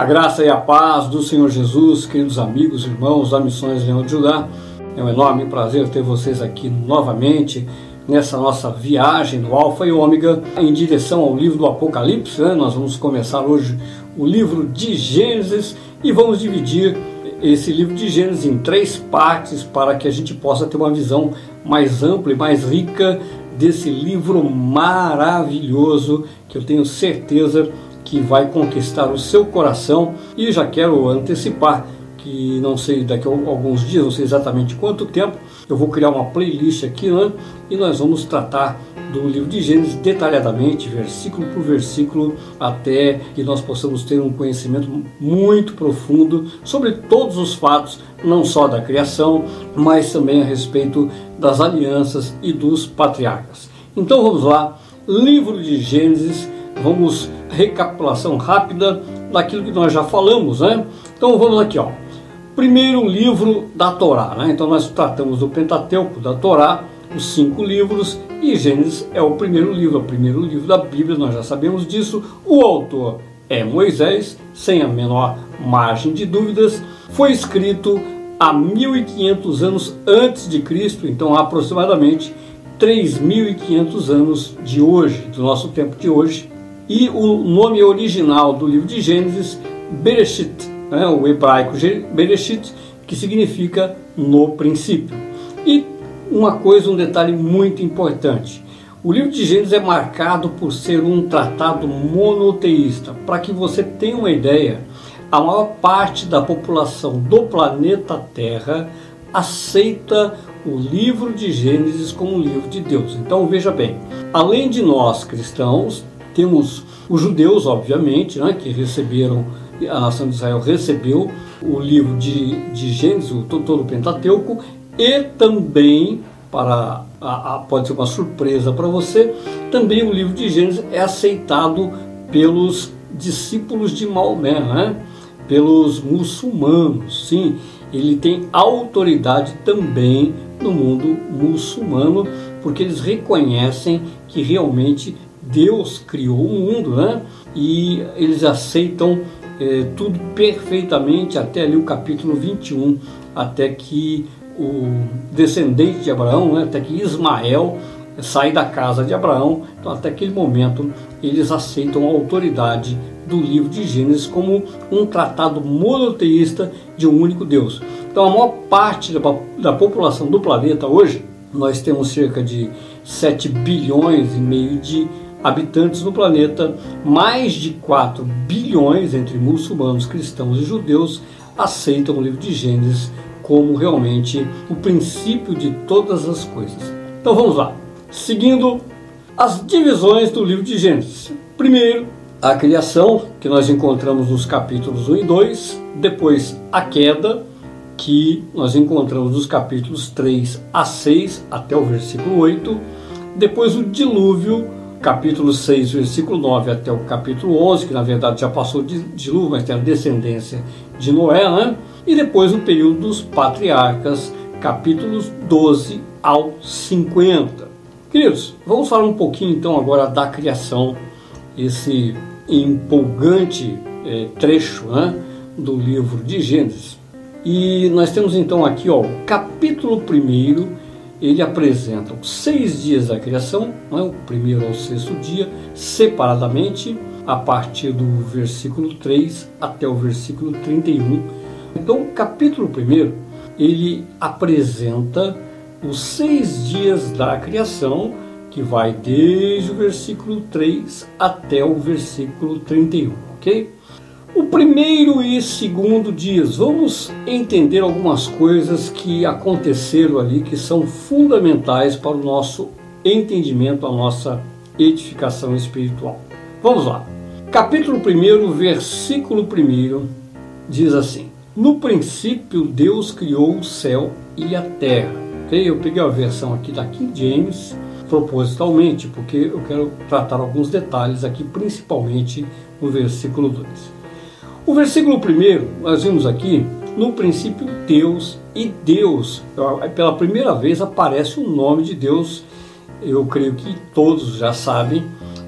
A graça e a paz do Senhor Jesus, queridos amigos, irmãos da Missões Leão de Judá. É um enorme prazer ter vocês aqui novamente nessa nossa viagem do Alfa e Ômega em direção ao livro do Apocalipse. Né? Nós vamos começar hoje o livro de Gênesis e vamos dividir esse livro de Gênesis em três partes para que a gente possa ter uma visão mais ampla e mais rica desse livro maravilhoso que eu tenho certeza que vai conquistar o seu coração e já quero antecipar que não sei daqui a alguns dias, não sei exatamente quanto tempo, eu vou criar uma playlist aqui né, e nós vamos tratar do livro de Gênesis detalhadamente, versículo por versículo, até que nós possamos ter um conhecimento muito profundo sobre todos os fatos, não só da criação, mas também a respeito das alianças e dos patriarcas. Então vamos lá, livro de Gênesis, vamos recapitulação rápida daquilo que nós já falamos, né? Então vamos aqui, ó. Primeiro livro da Torá, né? Então nós tratamos do Pentateuco da Torá, os cinco livros, e Gênesis é o primeiro livro, o primeiro livro da Bíblia, nós já sabemos disso. O autor é Moisés, sem a menor margem de dúvidas. Foi escrito há 1500 anos antes de Cristo, então aproximadamente 3.500 anos de hoje, do nosso tempo de hoje. E o nome original do livro de Gênesis, Bereshit, né, o hebraico Bereshit, que significa no princípio. E uma coisa, um detalhe muito importante. O livro de Gênesis é marcado por ser um tratado monoteísta. Para que você tenha uma ideia, a maior parte da população do planeta Terra aceita o livro de Gênesis como um livro de Deus. Então veja bem, além de nós cristãos, temos os judeus, obviamente, né, que receberam, a nação de Israel recebeu o livro de, de Gênesis, o, todo o Pentateuco, e também, para a, a, pode ser uma surpresa para você, também o livro de Gênesis é aceitado pelos discípulos de Maomé, né? pelos muçulmanos. Sim, ele tem autoridade também no mundo muçulmano, porque eles reconhecem que realmente Deus criou o mundo, né? E eles aceitam é, tudo perfeitamente até ali o capítulo 21, até que o descendente de Abraão, né, até que Ismael sai da casa de Abraão. Então, até aquele momento, eles aceitam a autoridade do livro de Gênesis como um tratado monoteísta de um único Deus. Então, a maior parte da, da população do planeta hoje, nós temos cerca de 7 bilhões e meio de habitantes no planeta, mais de 4 bilhões entre muçulmanos, cristãos e judeus aceitam o livro de Gênesis como realmente o princípio de todas as coisas. Então vamos lá. Seguindo as divisões do livro de Gênesis. Primeiro, a criação, que nós encontramos nos capítulos 1 e 2, depois a queda, que nós encontramos nos capítulos 3 a 6 até o versículo 8, depois o dilúvio, capítulo 6, versículo 9 até o capítulo 11, que na verdade já passou de dilúvio, mas tem a descendência de Noé, né? E depois o período dos patriarcas, capítulos 12 ao 50. Queridos, vamos falar um pouquinho então agora da criação, esse empolgante é, trecho né, do livro de Gênesis. E nós temos então aqui ó, o capítulo 1 ele apresenta os seis dias da criação, é? o primeiro ao sexto dia, separadamente, a partir do versículo 3 até o versículo 31. Então, o capítulo 1 ele apresenta os seis dias da criação, que vai desde o versículo 3 até o versículo 31, ok? O primeiro e segundo dias, vamos entender algumas coisas que aconteceram ali que são fundamentais para o nosso entendimento, a nossa edificação espiritual. Vamos lá. Capítulo 1, versículo 1 diz assim: No princípio Deus criou o céu e a terra. Eu peguei a versão aqui da King James propositalmente, porque eu quero tratar alguns detalhes aqui, principalmente no versículo 2. O versículo primeiro, nós vimos aqui, no princípio Deus e Deus, pela primeira vez aparece o nome de Deus, eu creio que todos já sabem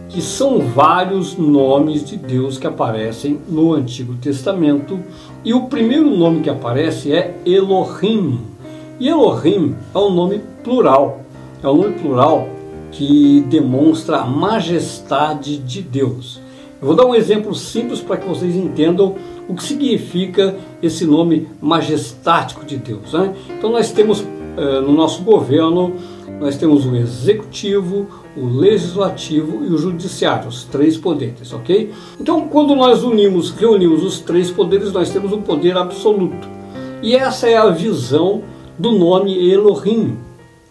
que são vários nomes de Deus que aparecem no Antigo Testamento e o primeiro nome que aparece é Elohim. E Elohim é um nome plural, é um nome plural que demonstra a majestade de Deus. Eu vou dar um exemplo simples para que vocês entendam o que significa esse nome majestático de Deus. Né? Então nós temos eh, no nosso governo, nós temos o executivo, o legislativo e o judiciário, os três poderes, ok? Então quando nós unimos, reunimos os três poderes, nós temos um poder absoluto. E essa é a visão do nome Elohim.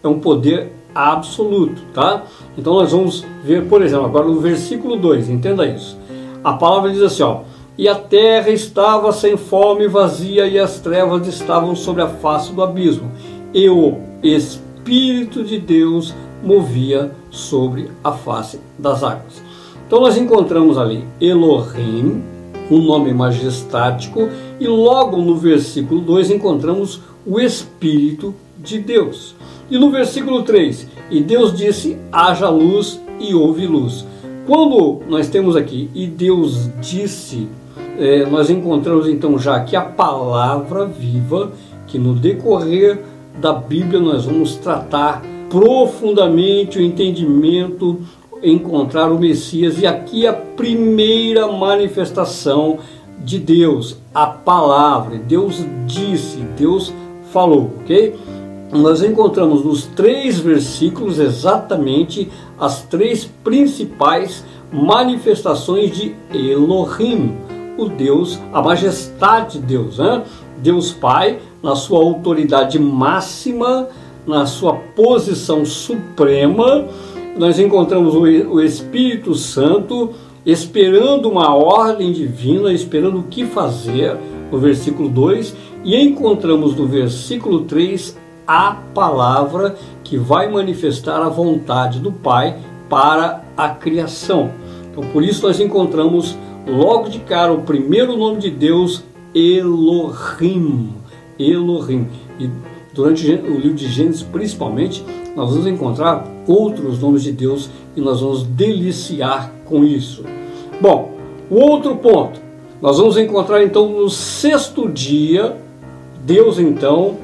É um poder absoluto, tá? Então nós vamos ver, por exemplo, agora no versículo 2, entenda isso. A palavra diz assim, ó: "E a terra estava sem fome vazia, e as trevas estavam sobre a face do abismo, e o espírito de Deus movia sobre a face das águas." Então nós encontramos ali Elohim, um nome majestático, e logo no versículo 2 encontramos o espírito de Deus. E no versículo 3, e Deus disse: haja luz e houve luz. Quando nós temos aqui, e Deus disse, é, nós encontramos então já que a palavra viva, que no decorrer da Bíblia nós vamos tratar profundamente o entendimento, encontrar o Messias, e aqui a primeira manifestação de Deus, a palavra. Deus disse, Deus falou, ok? Nós encontramos nos três versículos exatamente as três principais manifestações de Elohim, o Deus, a majestade de Deus, né? Deus Pai, na sua autoridade máxima, na sua posição suprema, nós encontramos o Espírito Santo esperando uma ordem divina, esperando o que fazer, no versículo 2, e encontramos no versículo 3 a palavra que vai manifestar a vontade do Pai para a criação. Então, por isso nós encontramos logo de cara o primeiro nome de Deus, Elohim. Elohim. E durante o livro de Gênesis, principalmente, nós vamos encontrar outros nomes de Deus e nós vamos deliciar com isso. Bom, o outro ponto, nós vamos encontrar então no sexto dia, Deus então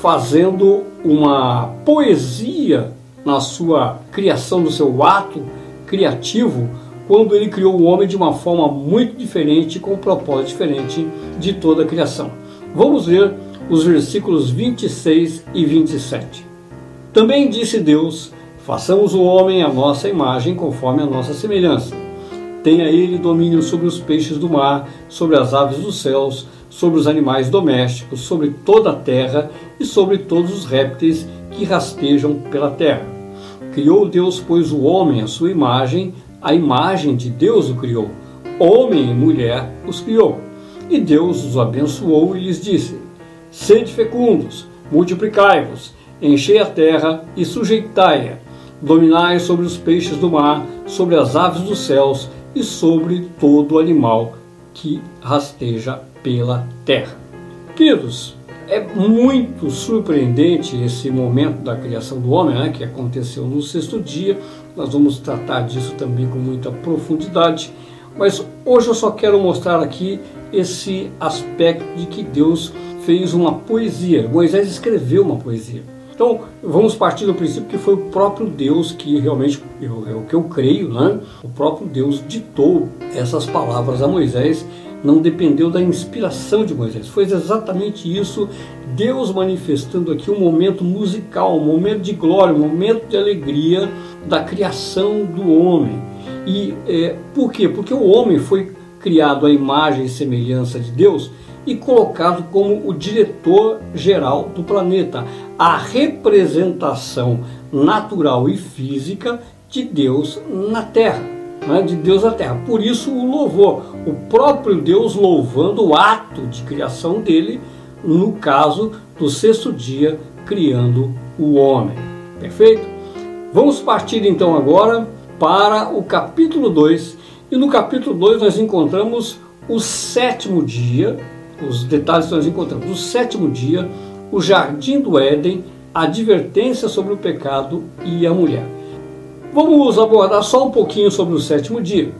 fazendo uma poesia na sua criação, no seu ato criativo, quando ele criou o homem de uma forma muito diferente, com um propósito diferente de toda a criação. Vamos ver os versículos 26 e 27. Também disse Deus: Façamos o homem à nossa imagem, conforme a nossa semelhança. Tenha ele domínio sobre os peixes do mar, sobre as aves dos céus, sobre os animais domésticos, sobre toda a terra e sobre todos os répteis que rastejam pela terra. Criou Deus, pois, o homem à sua imagem, a imagem de Deus o criou. Homem e mulher os criou. E Deus os abençoou e lhes disse: Sede fecundos, multiplicai-vos, enchei a terra e sujeitai-a. Dominai sobre os peixes do mar, sobre as aves dos céus e sobre todo animal que rasteja pela terra. Queridos, é muito surpreendente esse momento da criação do homem, né, que aconteceu no sexto dia. Nós vamos tratar disso também com muita profundidade. Mas hoje eu só quero mostrar aqui esse aspecto de que Deus fez uma poesia. Moisés escreveu uma poesia. Então, vamos partir do princípio que foi o próprio Deus que realmente, é o que eu creio, né? O próprio Deus ditou essas palavras a Moisés não dependeu da inspiração de Moisés. Foi exatamente isso, Deus manifestando aqui um momento musical, um momento de glória, um momento de alegria da criação do homem. E é, por quê? Porque o homem foi criado à imagem e semelhança de Deus e colocado como o diretor geral do planeta, a representação natural e física de Deus na Terra né, de Deus à terra. Por isso o louvor, o próprio Deus louvando o ato de criação dele, no caso do sexto dia, criando o homem. Perfeito? Vamos partir então agora para o capítulo 2. E no capítulo 2 nós encontramos o sétimo dia, os detalhes que nós encontramos. O sétimo dia, o jardim do Éden, a advertência sobre o pecado e a mulher. Vamos abordar só um pouquinho sobre o sétimo dia.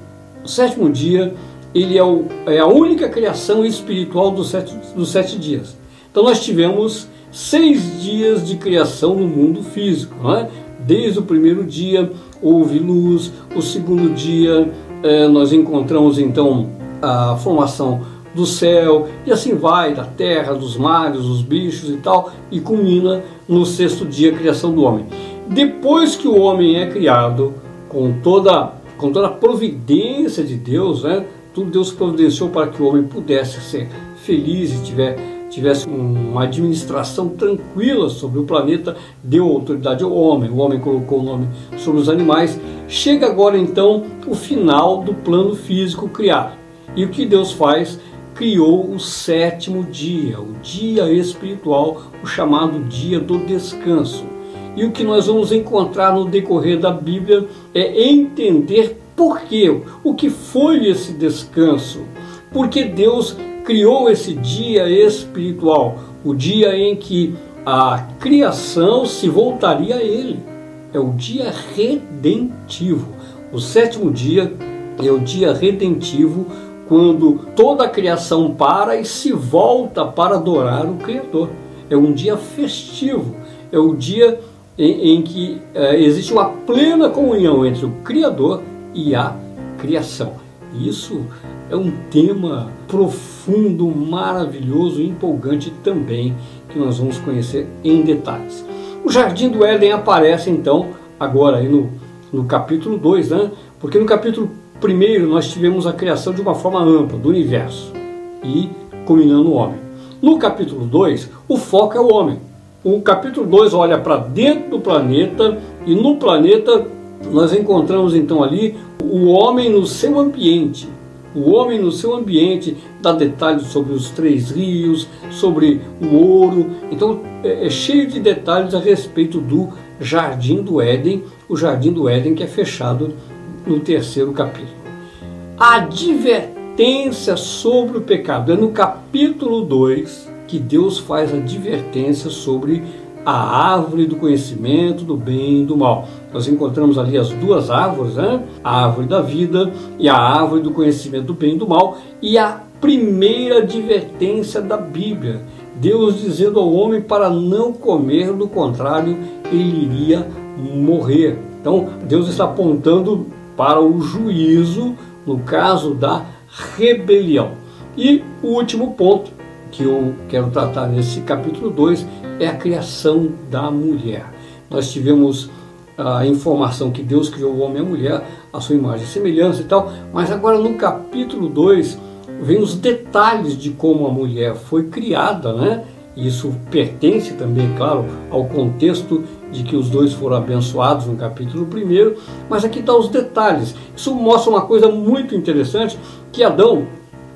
O sétimo dia ele é, o, é a única criação espiritual dos sete, dos sete dias. Então nós tivemos seis dias de criação no mundo físico. É? Desde o primeiro dia houve luz, o segundo dia é, nós encontramos então a formação do céu, e assim vai, da terra, dos mares, dos bichos e tal, e culmina no sexto dia a criação do homem. Depois que o homem é criado, com toda, com toda a providência de Deus, né, tudo Deus providenciou para que o homem pudesse ser feliz e tiver, tivesse uma administração tranquila sobre o planeta, deu autoridade ao homem, o homem colocou o nome sobre os animais. Chega agora então o final do plano físico criado. E o que Deus faz? criou o sétimo dia, o dia espiritual, o chamado dia do descanso. E o que nós vamos encontrar no decorrer da Bíblia é entender por quê, o que foi esse descanso, porque Deus criou esse dia espiritual, o dia em que a criação se voltaria a Ele. É o dia redentivo. O sétimo dia é o dia redentivo quando toda a criação para e se volta para adorar o Criador. É um dia festivo, é o dia em, em que é, existe uma plena comunhão entre o Criador e a criação. Isso é um tema profundo, maravilhoso e empolgante também, que nós vamos conhecer em detalhes. O Jardim do Éden aparece então agora aí no, no capítulo 2, né? porque no capítulo Primeiro, nós tivemos a criação de uma forma ampla do universo e culminando o homem. No capítulo 2, o foco é o homem. O capítulo 2 olha para dentro do planeta e no planeta nós encontramos então ali o homem no seu ambiente. O homem no seu ambiente dá detalhes sobre os três rios, sobre o ouro. Então é, é cheio de detalhes a respeito do Jardim do Éden, o Jardim do Éden que é fechado no terceiro capítulo. A advertência sobre o pecado. É no capítulo 2 que Deus faz a advertência sobre a árvore do conhecimento do bem e do mal. Nós encontramos ali as duas árvores, né? a árvore da vida e a árvore do conhecimento do bem e do mal, e a primeira advertência da Bíblia. Deus dizendo ao homem para não comer, do contrário, ele iria morrer. Então, Deus está apontando para o juízo no caso da rebelião. E o último ponto que eu quero tratar nesse capítulo 2 é a criação da mulher. Nós tivemos a informação que Deus criou o homem e a mulher, a sua imagem e semelhança e tal, mas agora no capítulo 2 vem os detalhes de como a mulher foi criada, né? Isso pertence também, claro, ao contexto de que os dois foram abençoados no capítulo 1, mas aqui estão tá os detalhes. Isso mostra uma coisa muito interessante, que Adão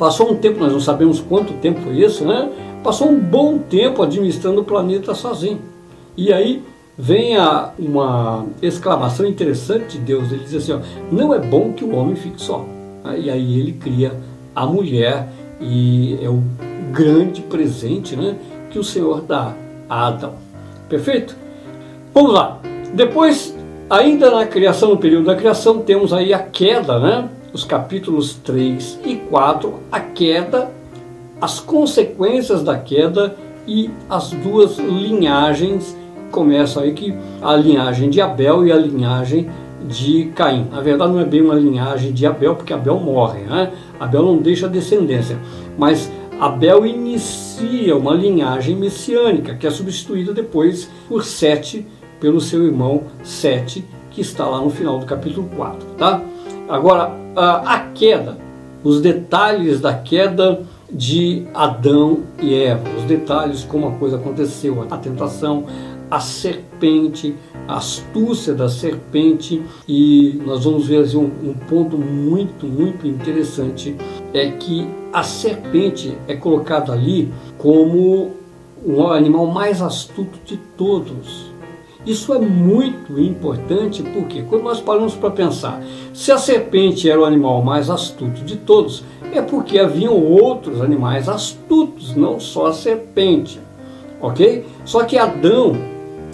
passou um tempo, nós não sabemos quanto tempo foi isso, né? Passou um bom tempo administrando o planeta sozinho. E aí vem a, uma exclamação interessante de Deus, ele diz assim, ó, não é bom que o homem fique só. E aí ele cria a mulher e é o grande presente, né? que o Senhor dá a Adão. Perfeito? Vamos lá. Depois, ainda na criação, no período da criação, temos aí a queda, né? Os capítulos 3 e 4, a queda, as consequências da queda e as duas linhagens. Começa aí que a linhagem de Abel e a linhagem de Caim. Na verdade, não é bem uma linhagem de Abel, porque Abel morre, né? Abel não deixa descendência, mas Abel inicia uma linhagem messiânica, que é substituída depois por Sete, pelo seu irmão Sete, que está lá no final do capítulo 4. Tá? Agora, a queda, os detalhes da queda de Adão e Eva, os detalhes como a coisa aconteceu, a tentação, a serpente, a astúcia da serpente e nós vamos ver assim, um, um ponto muito, muito interessante é que a serpente é colocada ali como o animal mais astuto de todos. Isso é muito importante porque quando nós paramos para pensar, se a serpente era o animal mais astuto de todos, é porque haviam outros animais astutos, não só a serpente, ok? Só que Adão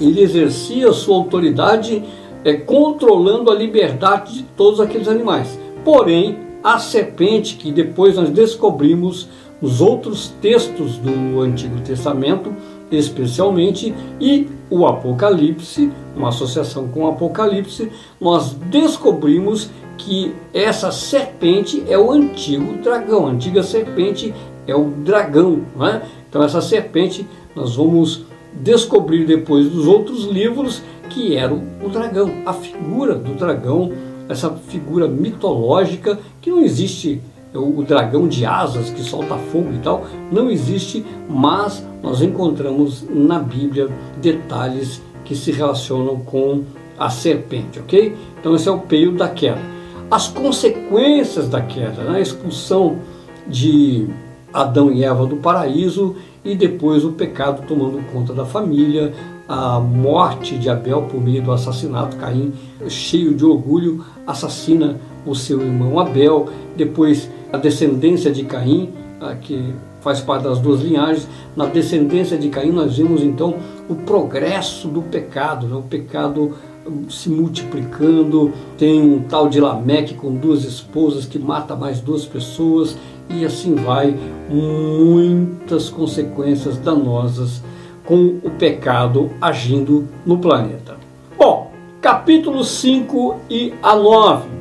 ele exercia sua autoridade é, controlando a liberdade de todos aqueles animais. Porém, a serpente, que depois nós descobrimos nos outros textos do Antigo Testamento, especialmente, e o Apocalipse, uma associação com o Apocalipse, nós descobrimos que essa serpente é o antigo dragão, a antiga serpente é o dragão. Né? Então, essa serpente nós vamos descobrir depois dos outros livros que era o dragão, a figura do dragão, essa figura mitológica que não existe o dragão de asas que solta fogo e tal, não existe, mas nós encontramos na Bíblia detalhes que se relacionam com a serpente, ok? Então esse é o período da queda. As consequências da queda, né? a expulsão de Adão e Eva do paraíso e depois o pecado tomando conta da família, a morte de Abel por meio do assassinato, Caim, cheio de orgulho, assassina o seu irmão Abel, depois a descendência de Caim, que faz parte das duas linhagens, na descendência de Caim nós vemos então o progresso do pecado, né? o pecado hum, se multiplicando, tem um tal de Lameque com duas esposas que mata mais duas pessoas e assim vai, muitas consequências danosas com o pecado agindo no planeta. Bom, capítulo 5 e a 9.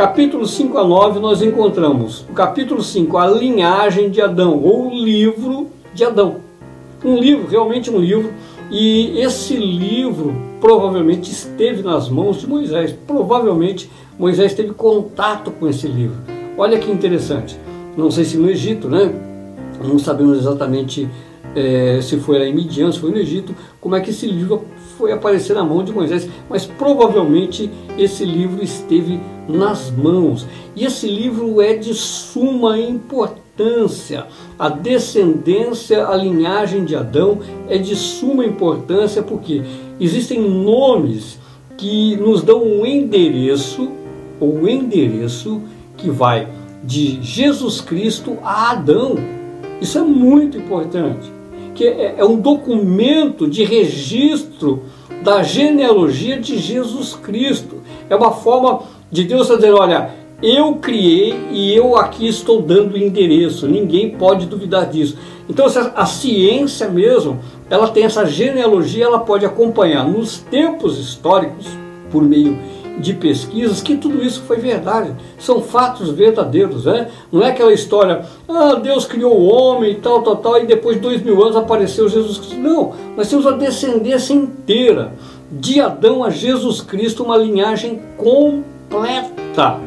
Capítulo 5 a 9 nós encontramos o capítulo 5, a linhagem de Adão, ou o livro de Adão. Um livro, realmente um livro, e esse livro provavelmente esteve nas mãos de Moisés. Provavelmente Moisés teve contato com esse livro. Olha que interessante. Não sei se no Egito, né? Não sabemos exatamente é, se foi lá em Midian, se foi no Egito, como é que esse livro foi aparecer na mão de Moisés, mas provavelmente esse livro esteve nas mãos. E esse livro é de suma importância. A descendência, a linhagem de Adão é de suma importância porque existem nomes que nos dão um endereço, ou um endereço que vai de Jesus Cristo a Adão. Isso é muito importante que é, é um documento de registro da genealogia de Jesus Cristo. É uma forma de Deus dizer: olha, eu criei e eu aqui estou dando endereço, ninguém pode duvidar disso. Então, a ciência mesmo, ela tem essa genealogia, ela pode acompanhar nos tempos históricos, por meio de pesquisas que tudo isso foi verdade, são fatos verdadeiros, né? Não é aquela história, ah, Deus criou o homem e tal, tal, tal, e depois de dois mil anos apareceu Jesus Cristo. Não, nós temos a descendência inteira, de Adão a Jesus Cristo, uma linhagem completa,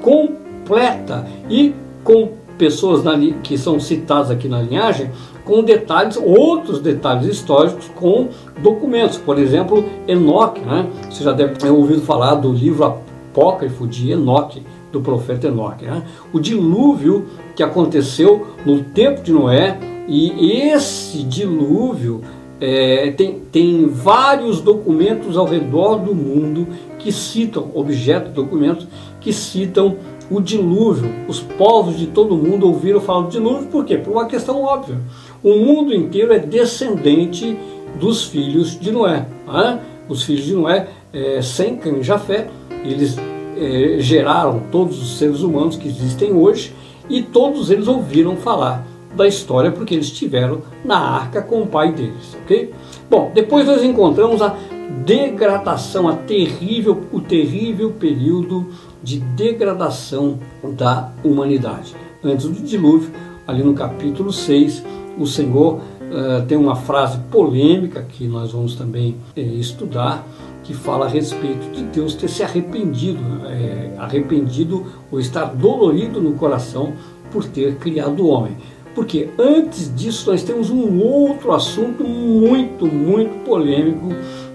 completa, e com pessoas que são citadas aqui na linhagem, com detalhes, outros detalhes históricos com documentos. Por exemplo, Enoque, né? Você já deve ter ouvido falar do livro apócrifo de Enoque, do profeta Enoque. Né? O dilúvio que aconteceu no tempo de Noé, e esse dilúvio é, tem, tem vários documentos ao redor do mundo que citam, objetos, documentos, que citam o dilúvio. Os povos de todo mundo ouviram falar do dilúvio, por quê? Por uma questão óbvia. O mundo inteiro é descendente dos filhos de Noé. Né? Os filhos de Noé, é, sem Cã e Jafé, eles é, geraram todos os seres humanos que existem hoje e todos eles ouviram falar da história porque eles estiveram na arca com o pai deles, ok? Bom, depois nós encontramos a degradação, a terrível, o terrível período de degradação da humanidade. Antes do dilúvio, ali no capítulo 6, o Senhor uh, tem uma frase polêmica que nós vamos também uh, estudar, que fala a respeito de Deus ter se arrependido, é, arrependido ou estar dolorido no coração por ter criado o homem. Porque antes disso nós temos um outro assunto muito, muito polêmico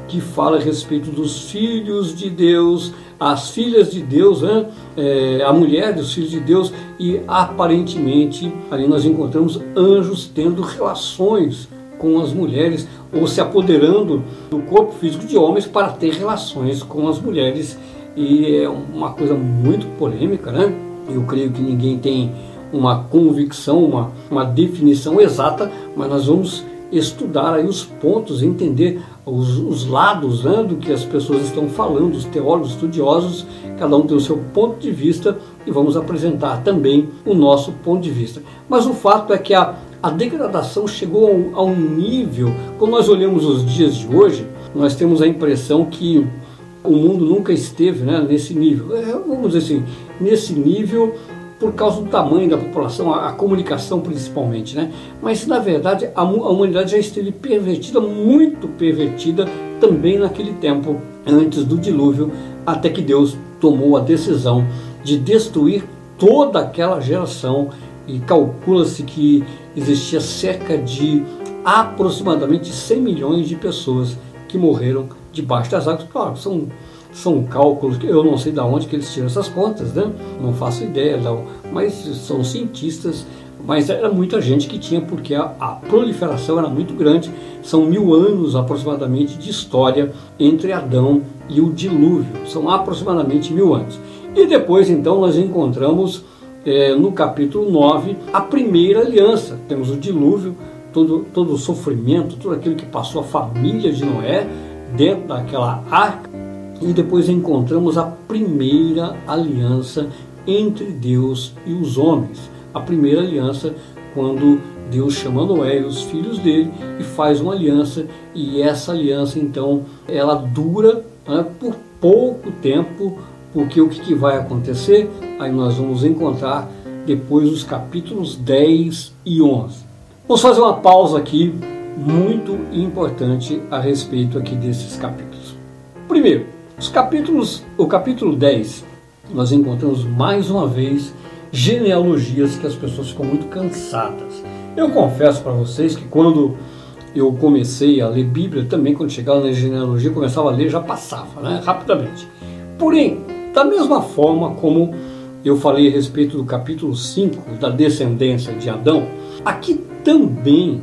que fala a respeito dos filhos de Deus, as filhas de Deus, né? é, a mulher dos filhos de Deus, e aparentemente ali nós encontramos anjos tendo relações com as mulheres ou se apoderando do corpo físico de homens para ter relações com as mulheres. E é uma coisa muito polêmica, né? Eu creio que ninguém tem uma convicção, uma, uma definição exata, mas nós vamos estudar aí os pontos, entender os, os lados né, do que as pessoas estão falando, os teólogos estudiosos, cada um tem o seu ponto de vista e vamos apresentar também o nosso ponto de vista. Mas o fato é que a, a degradação chegou a um, nível, quando nós olhamos os dias de hoje, nós temos a impressão que o mundo nunca esteve né, nesse nível. É, vamos dizer assim, nesse nível por causa do tamanho da população, a, a comunicação principalmente, né? Mas na verdade a, a, humanidade já esteve pervertida, muito pervertida também naquele tempo antes do dilúvio, até que Deus tomou a decisão de destruir toda aquela geração e calcula-se que existia cerca de aproximadamente 100 milhões de pessoas que morreram debaixo das águas. Claro, são são cálculos que eu não sei de onde que eles tiram essas contas, né? Não faço ideia, não. mas são cientistas. Mas era muita gente que tinha, porque a, a proliferação era muito grande. São mil anos aproximadamente de história entre Adão e o dilúvio. São aproximadamente mil anos. E depois, então, nós encontramos é, no capítulo 9 a primeira aliança. Temos o dilúvio, todo, todo o sofrimento, tudo aquilo que passou a família de Noé dentro daquela arca e depois encontramos a primeira aliança entre Deus e os homens. A primeira aliança quando Deus chama Noé e os filhos dele e faz uma aliança e essa aliança então ela dura né, por pouco tempo porque o que, vai acontecer aí nós vamos encontrar depois os capítulos 10 e 11 vamos fazer uma pausa aqui muito importante a respeito aqui desses capítulos primeiro os capítulos, o capítulo 10, nós encontramos mais uma vez genealogias que as pessoas ficam muito cansadas. Eu confesso para vocês que quando eu comecei a ler Bíblia, também quando chegava na genealogia, começava a ler, já passava, né, rapidamente. Porém, da mesma forma como eu falei a respeito do capítulo 5, da descendência de Adão, aqui também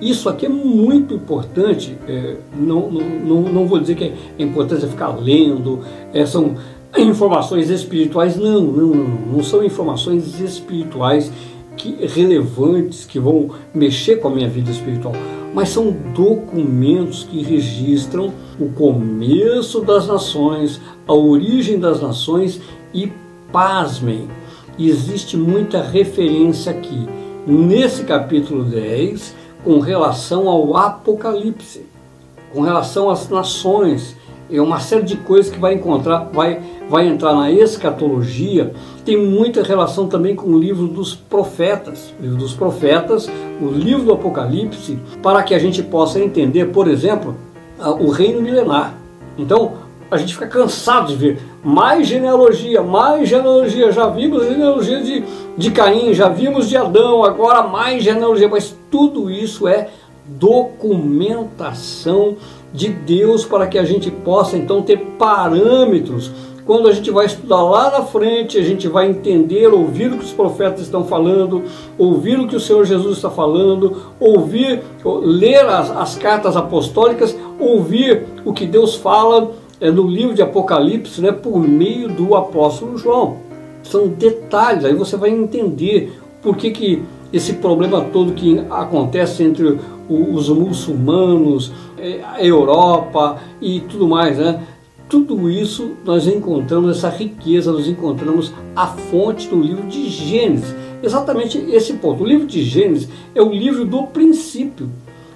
isso aqui é muito importante, é, não, não, não vou dizer que é importante ficar lendo, é, são informações espirituais, não, não, não são informações espirituais que, relevantes que vão mexer com a minha vida espiritual, mas são documentos que registram o começo das nações, a origem das nações e, pasmem, existe muita referência aqui. Nesse capítulo 10, com relação ao Apocalipse, com relação às nações, é uma série de coisas que vai encontrar, vai, vai entrar na escatologia, tem muita relação também com o livro dos profetas, o livro dos profetas, o livro do Apocalipse, para que a gente possa entender, por exemplo, o reino milenar. Então, a gente fica cansado de ver mais genealogia, mais genealogia. Já vimos genealogia de, de Caim, já vimos de Adão, agora mais genealogia. Mas tudo isso é documentação de Deus para que a gente possa então ter parâmetros. Quando a gente vai estudar lá na frente, a gente vai entender, ouvir o que os profetas estão falando, ouvir o que o Senhor Jesus está falando, ouvir, ler as, as cartas apostólicas, ouvir o que Deus fala é no livro de Apocalipse, né, por meio do apóstolo João. São detalhes, aí você vai entender por que, que esse problema todo que acontece entre os muçulmanos, é, a Europa e tudo mais, né? Tudo isso nós encontramos, essa riqueza, nós encontramos a fonte do livro de Gênesis. Exatamente esse ponto. O livro de Gênesis é o livro do princípio.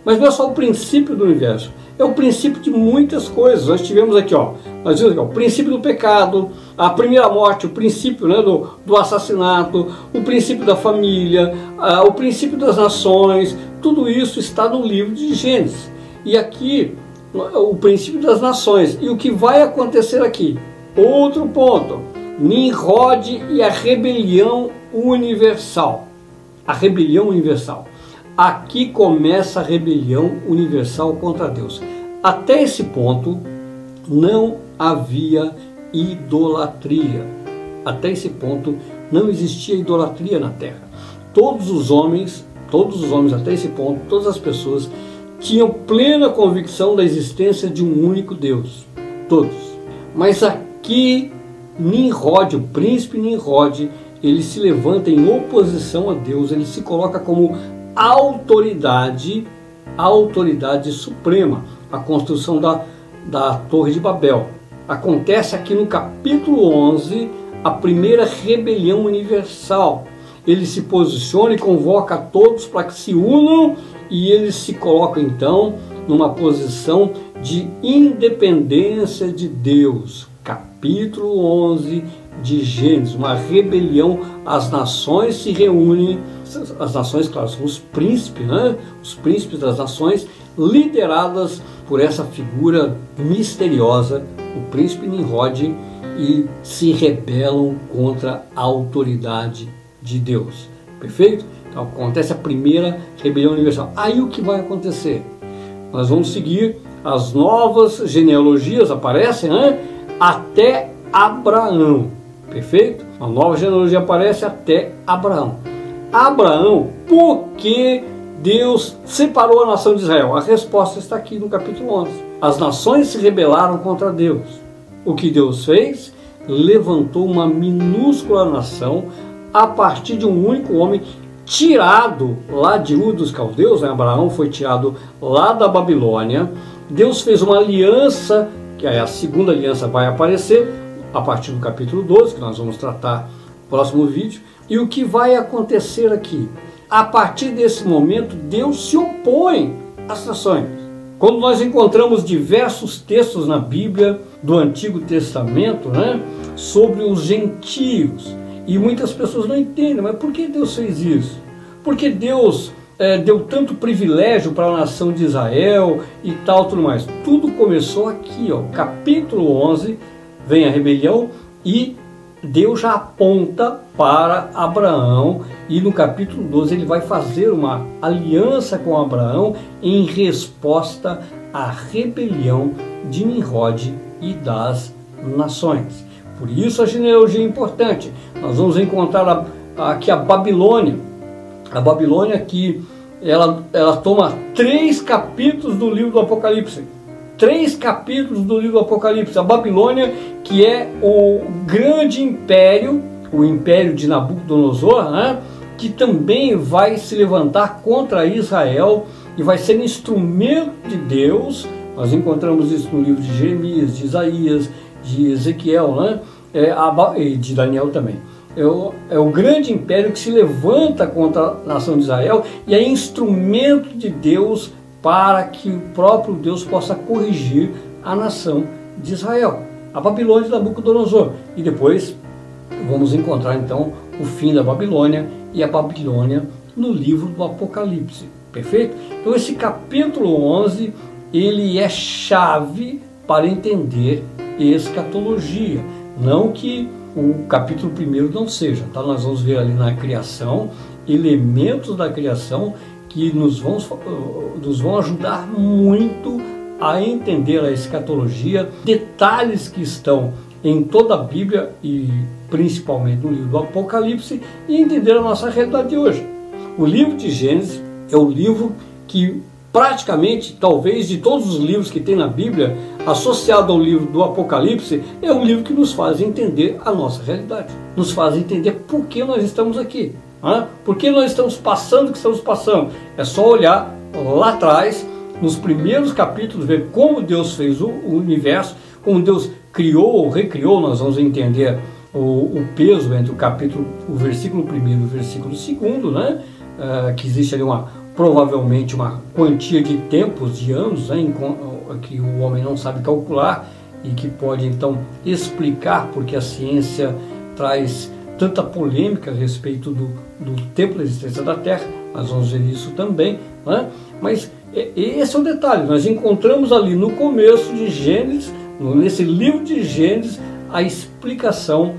Mas não é só o princípio do universo, é o princípio de muitas coisas. Nós tivemos aqui, ó, nós vimos aqui, ó, o princípio do pecado, a primeira morte, o princípio né, do, do assassinato, o princípio da família, a, o princípio das nações, tudo isso está no livro de Gênesis. E aqui, o princípio das nações. E o que vai acontecer aqui? Outro ponto: Nimrod e a rebelião universal. A rebelião universal. Aqui começa a rebelião universal contra Deus. Até esse ponto não havia idolatria. Até esse ponto não existia idolatria na terra. Todos os homens, todos os homens até esse ponto, todas as pessoas tinham plena convicção da existência de um único Deus. Todos. Mas aqui Nimrod, o príncipe Nimrod, ele se levanta em oposição a Deus, ele se coloca como autoridade, autoridade suprema. a construção da, da Torre de Babel. Acontece aqui no capítulo 11 a primeira rebelião universal. Ele se posiciona e convoca a todos para que se unam e eles se colocam então numa posição de independência de Deus. Capítulo 11 de Gênesis, uma rebelião, as nações se reúnem, as nações, claro, são os príncipes, né? Os príncipes das nações, lideradas por essa figura misteriosa, o príncipe Nimrod, e se rebelam contra a autoridade de Deus. Perfeito? Então acontece a primeira rebelião universal. Aí o que vai acontecer? Nós vamos seguir as novas genealogias aparecem né? até Abraão. Perfeito? Uma nova genealogia aparece até Abraão. Abraão, por que Deus separou a nação de Israel? A resposta está aqui no capítulo 11. As nações se rebelaram contra Deus. O que Deus fez? Levantou uma minúscula nação a partir de um único homem tirado lá de Ur dos Caldeus, né? Abraão foi tirado lá da Babilônia. Deus fez uma aliança, que é a segunda aliança vai aparecer, a partir do capítulo 12, que nós vamos tratar no próximo vídeo. E o que vai acontecer aqui? A partir desse momento, Deus se opõe às nações. Quando nós encontramos diversos textos na Bíblia do Antigo Testamento né, sobre os gentios, e muitas pessoas não entendem, mas por que Deus fez isso? Porque Deus é, deu tanto privilégio para a nação de Israel e tal, tudo mais. Tudo começou aqui, ó, capítulo 11, vem a rebelião e Deus já aponta para Abraão e no capítulo 12 ele vai fazer uma aliança com Abraão em resposta à rebelião de Nimrod e das nações. Por isso a genealogia é importante. Nós vamos encontrar aqui a Babilônia. A Babilônia que ela, ela toma três capítulos do livro do Apocalipse três capítulos do livro do Apocalipse. A Babilônia, que é o grande império, o império de Nabucodonosor, né? que também vai se levantar contra Israel e vai ser instrumento de Deus. Nós encontramos isso no livro de Jeremias, de Isaías, de Ezequiel, né? É, e de Daniel também. É o, é o grande império que se levanta contra a nação de Israel e é instrumento de Deus para que o próprio Deus possa corrigir a nação de Israel. A Babilônia de Nabucodonosor. E depois vamos encontrar então o fim da Babilônia e a Babilônia no livro do Apocalipse. Perfeito? Então esse capítulo 11, ele é chave para entender escatologia. Não que o capítulo 1 não seja, tá? Nós vamos ver ali na criação elementos da criação que nos vão, nos vão ajudar muito a entender a escatologia, detalhes que estão em toda a Bíblia e principalmente no livro do Apocalipse e entender a nossa realidade de hoje. O livro de Gênesis é o livro que praticamente, talvez de todos os livros que tem na Bíblia, associado ao livro do Apocalipse, é um livro que nos faz entender a nossa realidade, nos faz entender por que nós estamos aqui. Né? Por que nós estamos passando o que estamos passando? É só olhar lá atrás, nos primeiros capítulos, ver como Deus fez o, universo, como Deus criou ou recriou, nós vamos entender o, o peso entre o capítulo, o versículo 1 e o versículo 2, né? Uh, que existe ali uma, provavelmente uma quantia de tempos, de anos, né? que o homem não sabe calcular e que pode então explicar porque a ciência traz tanta polêmica a respeito do, do tempo da existência da Terra, nós vamos ver isso também, né? mas esse é o detalhe, nós encontramos ali no começo de Gênesis, nesse livro de Gênesis, a explicação,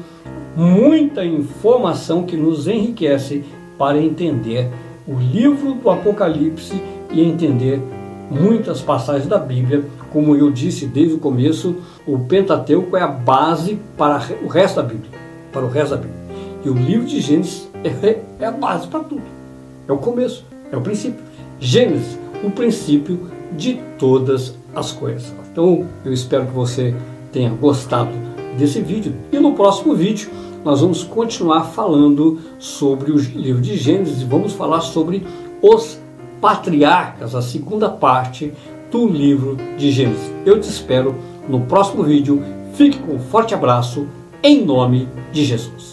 muita informação que nos enriquece para entender o livro do Apocalipse e entender muitas passagens da Bíblia. Como eu disse desde o começo, o Pentateuco é a base para o resto da Bíblia, para o resto da Bíblia. E o livro de Gênesis é, é a base para tudo. É o começo, é o princípio. Gênesis, o princípio de todas as coisas. Então, eu espero que você tenha gostado desse vídeo. E no próximo vídeo, nós vamos continuar falando sobre o livro de Gênesis e vamos falar sobre os patriarcas, a segunda parte do livro de Gênesis. Eu te espero no próximo vídeo. Fique com um forte abraço em nome de Jesus.